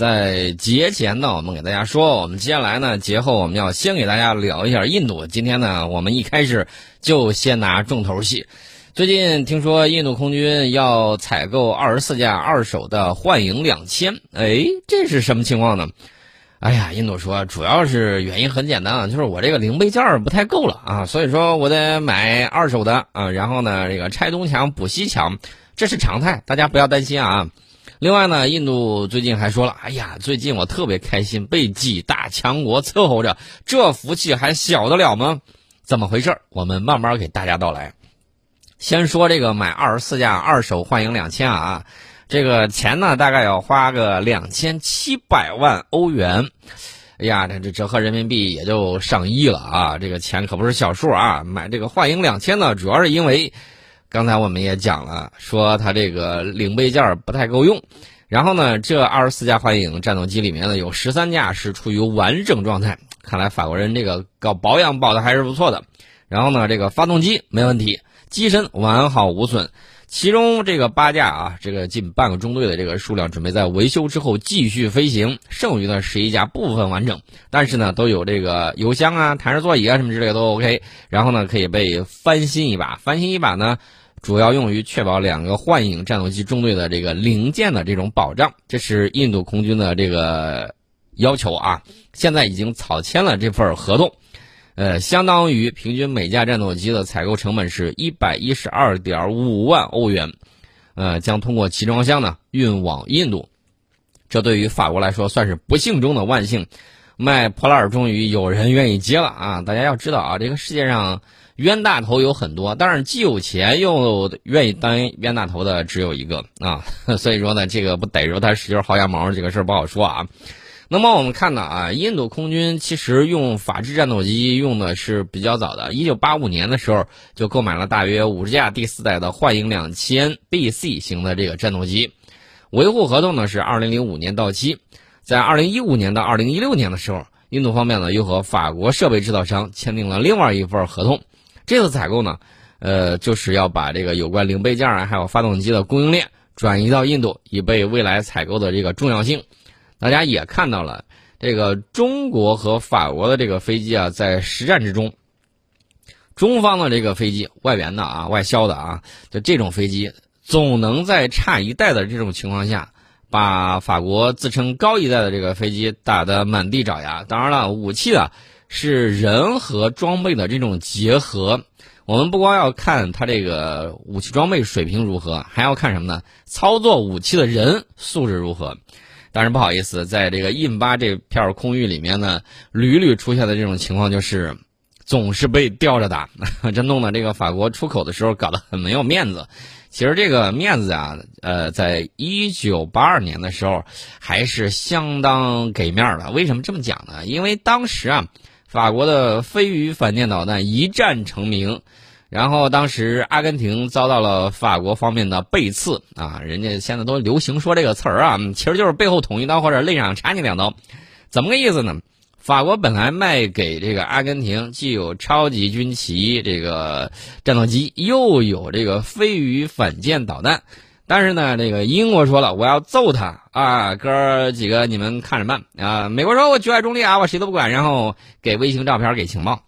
在节前呢，我们给大家说，我们接下来呢，节后我们要先给大家聊一下印度。今天呢，我们一开始就先拿重头戏。最近听说印度空军要采购二十四架二手的幻影两千，哎，这是什么情况呢？哎呀，印度说主要是原因很简单啊，就是我这个零配件不太够了啊，所以说我得买二手的啊，然后呢，这个拆东墙补西墙，这是常态，大家不要担心啊。另外呢，印度最近还说了，哎呀，最近我特别开心，被几大强国伺候着，这福气还小得了吗？怎么回事？我们慢慢给大家道来。先说这个买二十四架二手幻影两千啊，这个钱呢大概要花个两千七百万欧元，哎呀，这这折合人民币也就上亿了啊，这个钱可不是小数啊。买这个幻影两千呢，主要是因为。刚才我们也讲了，说它这个零配件不太够用，然后呢，这二十四架幻影战斗机里面呢，有十三架是处于完整状态，看来法国人这个搞保养保的还是不错的。然后呢，这个发动机没问题，机身完好无损，其中这个八架啊，这个近半个中队的这个数量准备在维修之后继续飞行，剩余的十一架部分完整，但是呢，都有这个油箱啊、弹射座椅啊什么之类的都 OK，然后呢，可以被翻新一把，翻新一把呢。主要用于确保两个幻影战斗机中队的这个零件的这种保障，这是印度空军的这个要求啊。现在已经草签了这份合同，呃，相当于平均每架战斗机的采购成本是一百一十二点五万欧元，呃，将通过集装箱呢运往印度。这对于法国来说算是不幸中的万幸，卖破烂终于有人愿意接了啊！大家要知道啊，这个世界上。冤大头有很多，但是既有钱又愿意当冤大头的只有一个啊，所以说呢，这个不逮着他使劲薅羊毛这个事儿不好说啊。那么我们看到啊，印度空军其实用法制战斗机用的是比较早的，一九八五年的时候就购买了大约五十架第四代的幻影两千 BC 型的这个战斗机，维护合同呢是二零零五年到期，在二零一五年到二零一六年的时候，印度方面呢又和法国设备制造商签订了另外一份合同。这次采购呢，呃，就是要把这个有关零配件啊，还有发动机的供应链转移到印度，以备未来采购的这个重要性。大家也看到了，这个中国和法国的这个飞机啊，在实战之中，中方的这个飞机外援的啊，外销的啊，就这种飞机，总能在差一代的这种情况下，把法国自称高一代的这个飞机打得满地找牙。当然了，武器啊。是人和装备的这种结合，我们不光要看它这个武器装备水平如何，还要看什么呢？操作武器的人素质如何。但是不好意思，在这个印巴这片空域里面呢，屡屡出现的这种情况就是，总是被吊着打，这弄得这个法国出口的时候搞得很没有面子。其实这个面子啊，呃，在一九八二年的时候还是相当给面的。为什么这么讲呢？因为当时啊。法国的飞鱼反舰导弹一战成名，然后当时阿根廷遭到了法国方面的背刺啊，人家现在都流行说这个词儿啊，其实就是背后捅一刀或者肋上插你两刀，怎么个意思呢？法国本来卖给这个阿根廷既有超级军旗这个战斗机，又有这个飞鱼反舰导弹。但是呢，这个英国说了，我要揍他啊！哥几个，你们看着办啊！美国说，我局外中立啊，我谁都不管，然后给卫星照片给情报。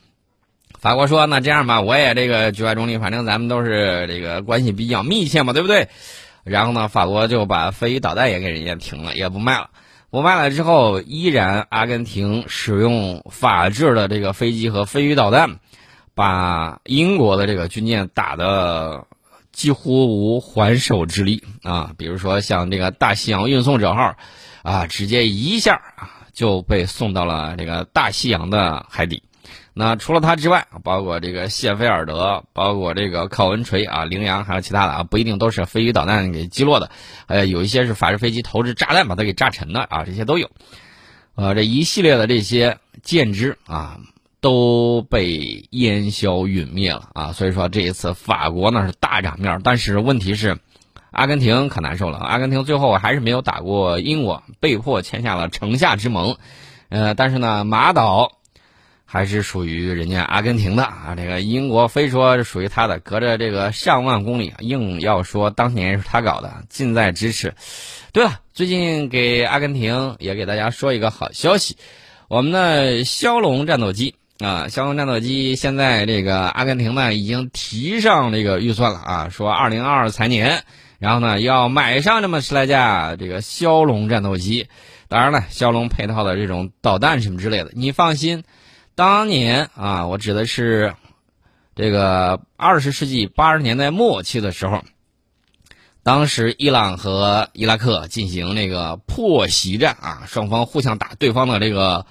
法国说，那这样吧，我也这个局外中立，反正咱们都是这个关系比较密切嘛，对不对？然后呢，法国就把飞鱼导弹也给人家停了，也不卖了。不卖了之后，依然阿根廷使用法制的这个飞机和飞鱼导弹，把英国的这个军舰打的。几乎无还手之力啊！比如说像这个大西洋运送者号，啊，直接一下啊就被送到了这个大西洋的海底。那除了它之外，包括这个谢菲尔德，包括这个考文垂啊、羚羊，还有其他的啊，不一定都是飞鱼导弹给击落的，呃，有一些是法制飞机投掷炸弹把它给炸沉的啊，这些都有。呃，这一系列的这些舰只啊。都被烟消云灭了啊！所以说这一次法国呢是大场面，但是问题是，阿根廷可难受了。阿根廷最后还是没有打过英国，被迫签下了城下之盟。呃，但是呢，马岛还是属于人家阿根廷的啊。这个英国非说是属于他的，隔着这个上万公里，硬要说当年是他搞的，近在咫尺。对了，最近给阿根廷也给大家说一个好消息，我们的枭龙战斗机啊，枭龙战斗机现在这个阿根廷呢已经提上这个预算了啊，说二零二二财年。然后呢，要买上这么十来架这个枭龙战斗机，当然了，枭龙配套的这种导弹什么之类的，你放心。当年啊，我指的是这个二十世纪八十年代末期的时候，当时伊朗和伊拉克进行那个破袭战啊，双方互相打对方的这个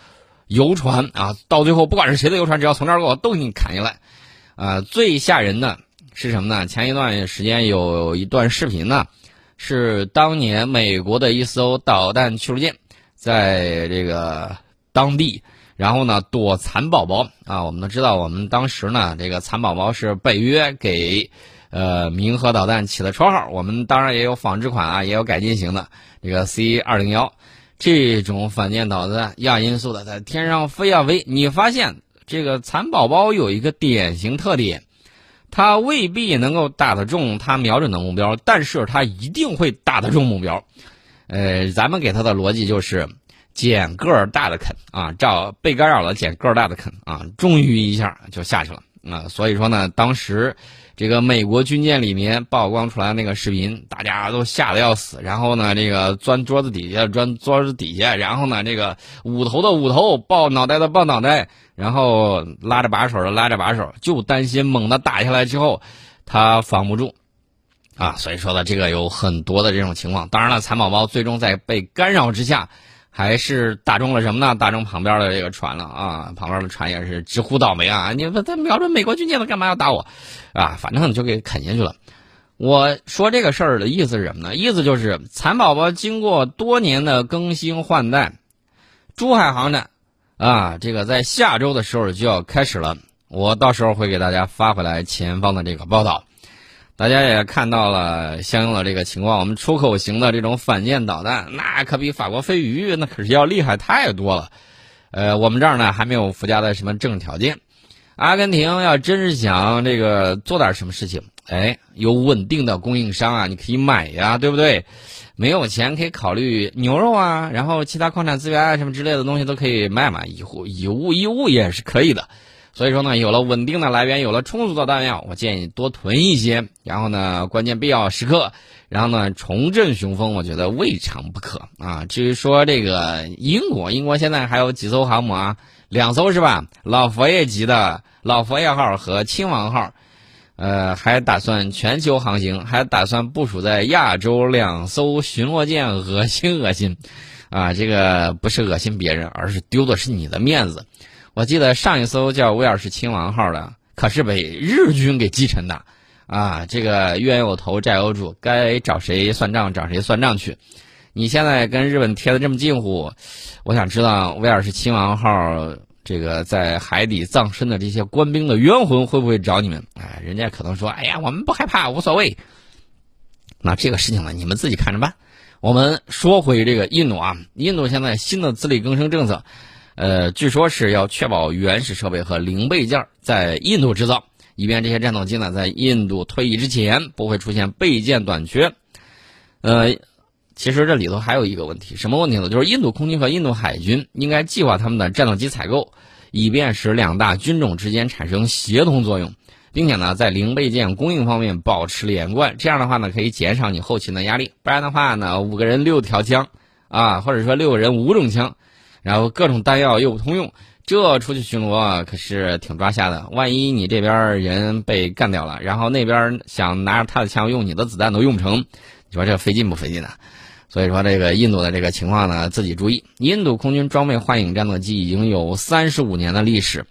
游船啊，到最后不管是谁的游船，只要从这儿过，都给你砍下来。啊，最吓人的。是什么呢？前一段时间有一段视频呢，是当年美国的一艘导弹驱逐舰在这个当地，然后呢躲蚕宝宝啊。我们都知道，我们当时呢这个蚕宝宝是北约给呃民核导弹起的绰号。我们当然也有仿制款啊，也有改进型的这个 C 二零幺这种反舰导弹亚音速的，在天上飞啊飞。你发现这个蚕宝宝有一个典型特点。它未必能够打得中它瞄准的目标，但是它一定会打得中目标。呃，咱们给它的逻辑就是捡个儿大的啃啊，照被干扰了捡个儿大的啃啊，终于一下就下去了啊。所以说呢，当时这个美国军舰里面曝光出来那个视频，大家都吓得要死。然后呢，这个钻桌子底下钻桌子底下，然后呢，这个捂头的捂头，抱脑袋的抱脑袋。然后拉着把手的拉着把手，就担心猛地打下来之后，他防不住，啊，所以说呢，这个有很多的这种情况。当然了，蚕宝宝最终在被干扰之下，还是打中了什么呢？打中旁边的这个船了啊！旁边的船也是直呼倒霉啊！你他瞄准美国军舰他干嘛要打我？啊，反正就给啃下去了。我说这个事儿的意思是什么呢？意思就是蚕宝宝经过多年的更新换代，珠海航展。啊，这个在下周的时候就要开始了，我到时候会给大家发回来前方的这个报道。大家也看到了相应的这个情况，我们出口型的这种反舰导弹，那可比法国飞鱼那可是要厉害太多了。呃，我们这儿呢还没有附加的什么政治条件。阿根廷要真是想这个做点什么事情，哎，有稳定的供应商啊，你可以买呀，对不对？没有钱可以考虑牛肉啊，然后其他矿产资源啊什么之类的东西都可以卖嘛，以物以物易物也是可以的。所以说呢，有了稳定的来源，有了充足的弹药，我建议多囤一些。然后呢，关键必要时刻，然后呢重振雄风，我觉得未尝不可啊。至于说这个英国，英国现在还有几艘航母啊？两艘是吧？老佛爷级的老佛爷号和亲王号。呃，还打算全球航行，还打算部署在亚洲两艘巡逻舰，恶心恶心，啊，这个不是恶心别人，而是丢的是你的面子。我记得上一艘叫威尔士亲王号的，可是被日军给击沉的，啊，这个冤有头债有主，该找谁算账找谁算账去。你现在跟日本贴的这么近乎，我想知道威尔士亲王号。这个在海底葬身的这些官兵的冤魂会不会找你们？哎，人家可能说：“哎呀，我们不害怕，无所谓。”那这个事情呢，你们自己看着办。我们说回这个印度啊，印度现在新的自力更生政策，呃，据说是要确保原始设备和零备件在印度制造，以便这些战斗机呢在印度退役之前不会出现备件短缺。呃。其实这里头还有一个问题，什么问题呢？就是印度空军和印度海军应该计划他们的战斗机采购，以便使两大军种之间产生协同作用，并且呢，在零备件供应方面保持连贯。这样的话呢，可以减少你后勤的压力。不然的话呢，五个人六条枪，啊，或者说六个人五种枪，然后各种弹药又不通用，这出去巡逻可是挺抓瞎的。万一你这边人被干掉了，然后那边想拿着他的枪用你的子弹都用不成，你说这费劲不费劲呢？所以说，这个印度的这个情况呢，自己注意。印度空军装备幻影战斗机已经有三十五年的历史，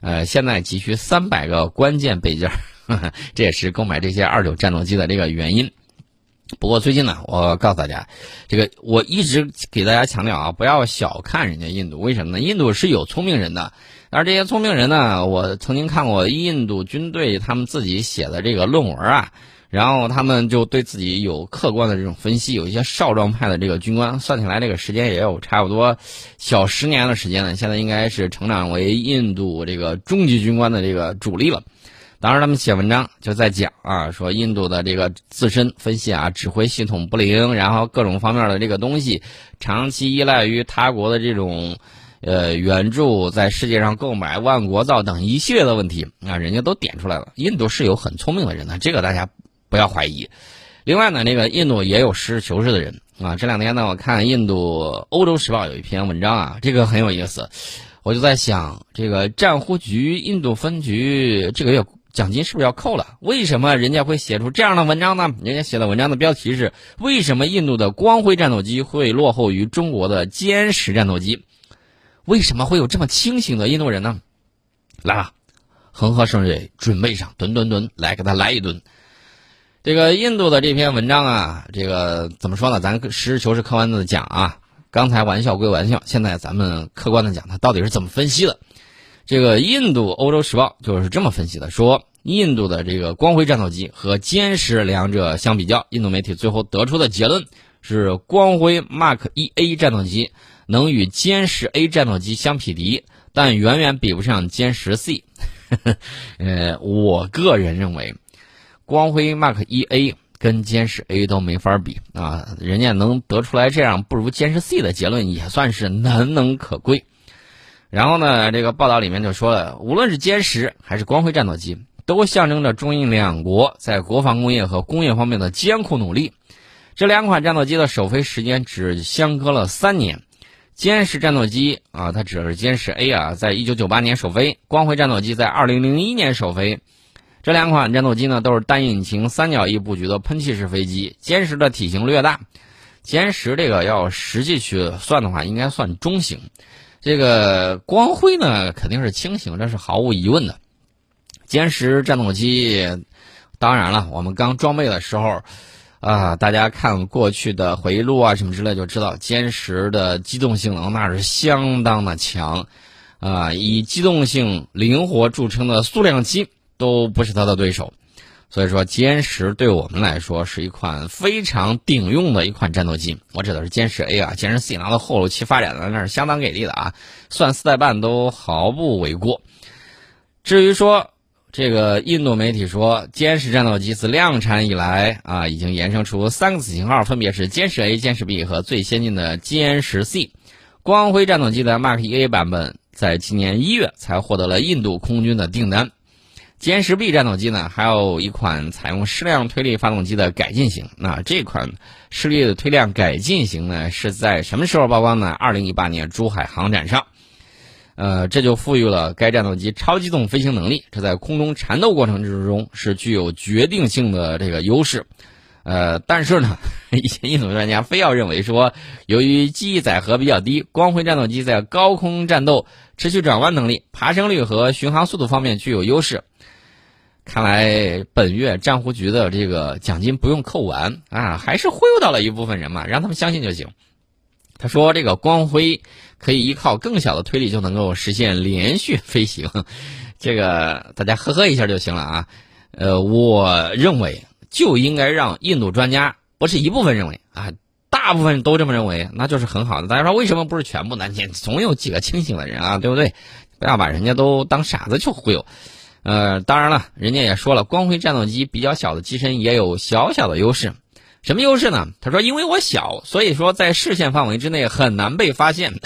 呃，现在急需三百个关键备件，这也是购买这些二九战斗机的这个原因。不过最近呢，我告诉大家，这个我一直给大家强调啊，不要小看人家印度，为什么呢？印度是有聪明人的，而这些聪明人呢，我曾经看过印度军队他们自己写的这个论文啊。然后他们就对自己有客观的这种分析，有一些少壮派的这个军官，算起来这个时间也有差不多小十年的时间了，现在应该是成长为印度这个中级军官的这个主力了。当时他们写文章就在讲啊，说印度的这个自身分析啊，指挥系统不灵，然后各种方面的这个东西，长期依赖于他国的这种。呃，援助在世界上购买万国造等一系列的问题啊，人家都点出来了。印度是有很聪明的人的，这个大家不要怀疑。另外呢，那个印度也有实事求是的人啊。这两天呢，我看印度《欧洲时报》有一篇文章啊，这个很有意思。我就在想，这个战忽局印度分局这个月奖金是不是要扣了？为什么人家会写出这样的文章呢？人家写的文章的标题是：为什么印度的光辉战斗机会落后于中国的歼十战斗机？为什么会有这么清醒的印度人呢？来吧，恒河圣水准备上，吨吨吨，来给他来一吨。这个印度的这篇文章啊，这个怎么说呢？咱实事求是、客观的讲啊。刚才玩笑归玩笑，现在咱们客观的讲，他到底是怎么分析的？这个印度《欧洲时报》就是这么分析的：说印度的这个光辉战斗机和歼十两者相比较，印度媒体最后得出的结论是，光辉 Mark 一 A 战斗机。能与歼十 A 战斗机相匹敌，但远远比不上歼十 C。呃，我个人认为，光辉 Mark 一 A 跟歼十 A 都没法比啊！人家能得出来这样不如歼十 C 的结论，也算是难能可贵。然后呢，这个报道里面就说了，无论是歼十还是光辉战斗机，都象征着中印两国在国防工业和工业方面的艰苦努力。这两款战斗机的首飞时间只相隔了三年。歼十战斗机啊，它指的是歼十 A 啊，在一九九八年首飞；光辉战斗机在二零零一年首飞。这两款战斗机呢，都是单引擎三角翼布局的喷气式飞机。歼十的体型略大，歼十这个要实际去算的话，应该算中型。这个光辉呢，肯定是清醒，这是毫无疑问的。歼十战斗机，当然了，我们刚装备的时候。啊，大家看过去的回忆录啊什么之类，就知道歼十的机动性能那是相当的强，啊，以机动性灵活著称的苏两机都不是它的对手，所以说歼十对我们来说是一款非常顶用的一款战斗机。我指的是歼十 A 啊，歼十 C 拿到后期发展的那是相当给力的啊，算四代半都毫不为过。至于说。这个印度媒体说，歼十战斗机自量产以来啊，已经衍生出三个子型号，分别是歼十 A、歼十 B 和最先进的歼十 C。光辉战斗机的 Mark 1A 版本在今年一月才获得了印度空军的订单。歼十 B 战斗机呢，还有一款采用矢量推力发动机的改进型。那这款矢力的推量改进型呢，是在什么时候曝光呢？二零一八年珠海航展上。呃，这就赋予了该战斗机超机动飞行能力，这在空中缠斗过程之中是具有决定性的这个优势。呃，但是呢，一些印度专家非要认为说，由于机翼载荷比较低，光辉战斗机在高空战斗、持续转弯能力、爬升率和巡航速度方面具有优势。看来本月战忽局的这个奖金不用扣完啊，还是忽悠到了一部分人嘛，让他们相信就行。他说：“这个光辉可以依靠更小的推力就能够实现连续飞行，这个大家呵呵一下就行了啊。呃，我认为就应该让印度专家不是一部分认为啊，大部分都这么认为，那就是很好的。大家说为什么不是全部呢？你总有几个清醒的人啊，对不对？不要把人家都当傻子去忽悠。呃，当然了，人家也说了，光辉战斗机比较小的机身也有小小的优势。”什么优势呢？他说：“因为我小，所以说在视线范围之内很难被发现。”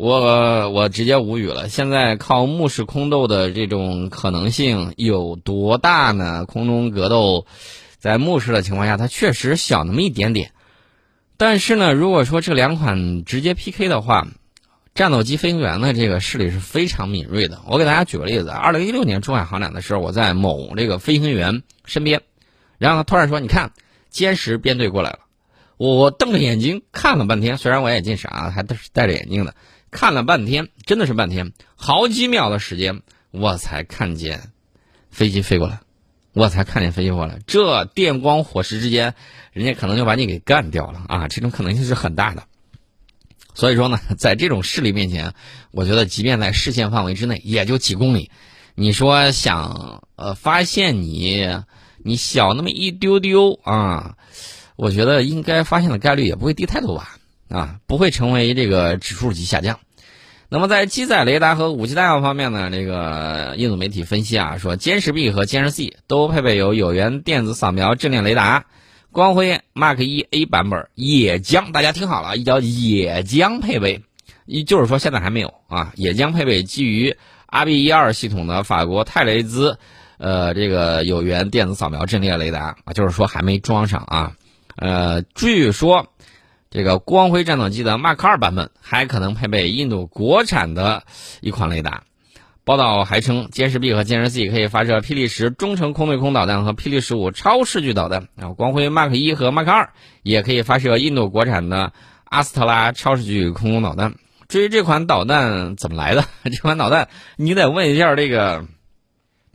我我直接无语了。现在靠目视空斗的这种可能性有多大呢？空中格斗，在目视的情况下，它确实小那么一点点。但是呢，如果说这两款直接 PK 的话，战斗机飞行员的这个视力是非常敏锐的。我给大家举个例子：二零一六年珠海航展的时候，我在某这个飞行员身边，然后他突然说：“你看。”歼十编队过来了，我瞪着眼睛看了半天，虽然我眼镜傻，还戴戴着眼镜的，看了半天，真的是半天，好几秒的时间，我才看见飞机飞过来，我才看见飞机过来。这电光火石之间，人家可能就把你给干掉了啊！这种可能性是很大的。所以说呢，在这种势力面前，我觉得即便在视线范围之内，也就几公里，你说想呃发现你。你小那么一丢丢啊，我觉得应该发现的概率也不会低太多吧？啊，不会成为这个指数级下降。那么在机载雷达和武器弹药方面呢，这个印度媒体分析啊，说歼十 B 和歼十 C 都配备有有源电子扫描阵列雷达，光辉 Mark 一 A 版本也将大家听好了，一叫也将配备，一就是说现在还没有啊，也将配备基于 Rb 一二系统的法国泰雷兹，呃，这个有源电子扫描阵列雷达啊，就是说还没装上啊，呃，据说。这个光辉战斗机的 Mark 二版本还可能配备印度国产的一款雷达。报道还称，歼十 B 和歼十 C 可以发射霹雳十中程空对空导弹和霹雳十五超视距导弹。然后，光辉 Mark 一和 Mark 二也可以发射印度国产的阿斯特拉超视距空空导弹。至于这款导弹怎么来的，这款导弹你得问一下这个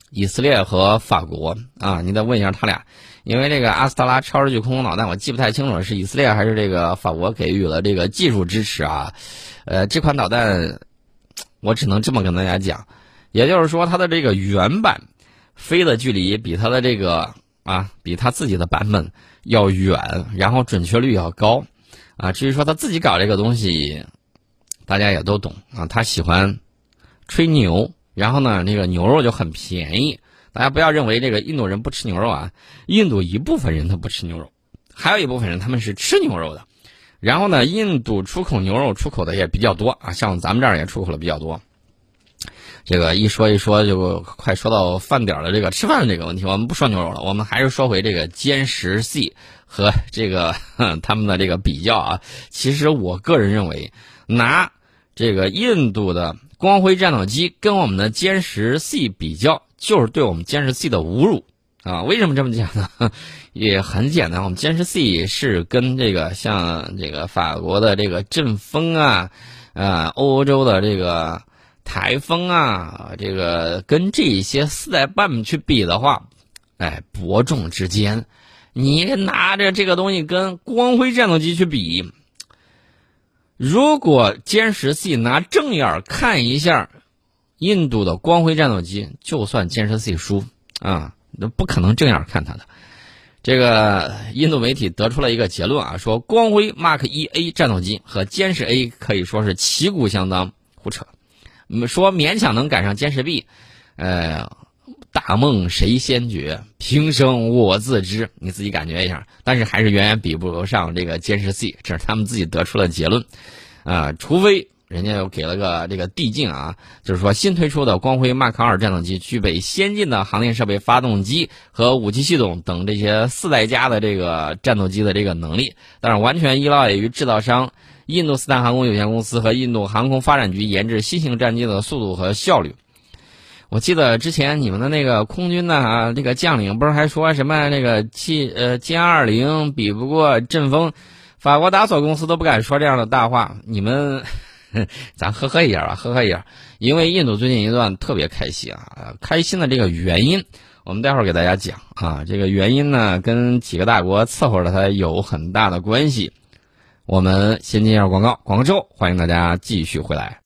以色列和法国啊，你得问一下他俩。因为这个阿斯特拉超视距空空导弹，我记不太清楚了是以色列还是这个法国给予了这个技术支持啊。呃，这款导弹，我只能这么跟大家讲，也就是说它的这个原版飞的距离比它的这个啊，比它自己的版本要远，然后准确率要高啊。至于说他自己搞这个东西，大家也都懂啊，他喜欢吹牛，然后呢，那个牛肉就很便宜。大家不要认为这个印度人不吃牛肉啊，印度一部分人他不吃牛肉，还有一部分人他们是吃牛肉的。然后呢，印度出口牛肉出口的也比较多啊，像咱们这儿也出口的比较多。这个一说一说就快说到饭点了，这个吃饭的这个问题，我们不说牛肉了，我们还是说回这个歼十 C 和这个 他们的这个比较啊。其实我个人认为，拿这个印度的光辉战斗机跟我们的歼十 C 比较。就是对我们歼十 C 的侮辱啊！为什么这么讲呢？也很简单，我们歼十 C 是跟这个像这个法国的这个阵风啊，呃，欧洲的这个台风啊，这个跟这些四代半去比的话，哎，伯仲之间。你拿着这个东西跟光辉战斗机去比，如果歼十 C 拿正眼看一下。印度的光辉战斗机，就算歼十 C 输啊，那不可能正眼看它的。这个印度媒体得出了一个结论啊，说光辉 Mark 一 A 战斗机和歼十 A 可以说是旗鼓相当，胡扯。说勉强能赶上歼十 B，呃，大梦谁先觉，平生我自知，你自己感觉一下。但是还是远远比不上这个歼十 C，这是他们自己得出的结论啊，除非。人家又给了个这个递进啊，就是说新推出的光辉 Mark 二战斗机具备先进的航电设备、发动机和武器系统等这些四代加的这个战斗机的这个能力，但是完全依赖于制造商印度斯坦航空有限公司和印度航空发展局研制新型战机的速度和效率。我记得之前你们的那个空军呢啊，那个将领不是还说什么那个七呃歼二零比不过阵风，法国达索公司都不敢说这样的大话，你们。咱呵呵一下吧，呵呵一下，因为印度最近一段特别开心啊，开心的这个原因，我们待会儿给大家讲啊。这个原因呢，跟几个大国伺候着它有很大的关系。我们先进一下广告，广告之后欢迎大家继续回来。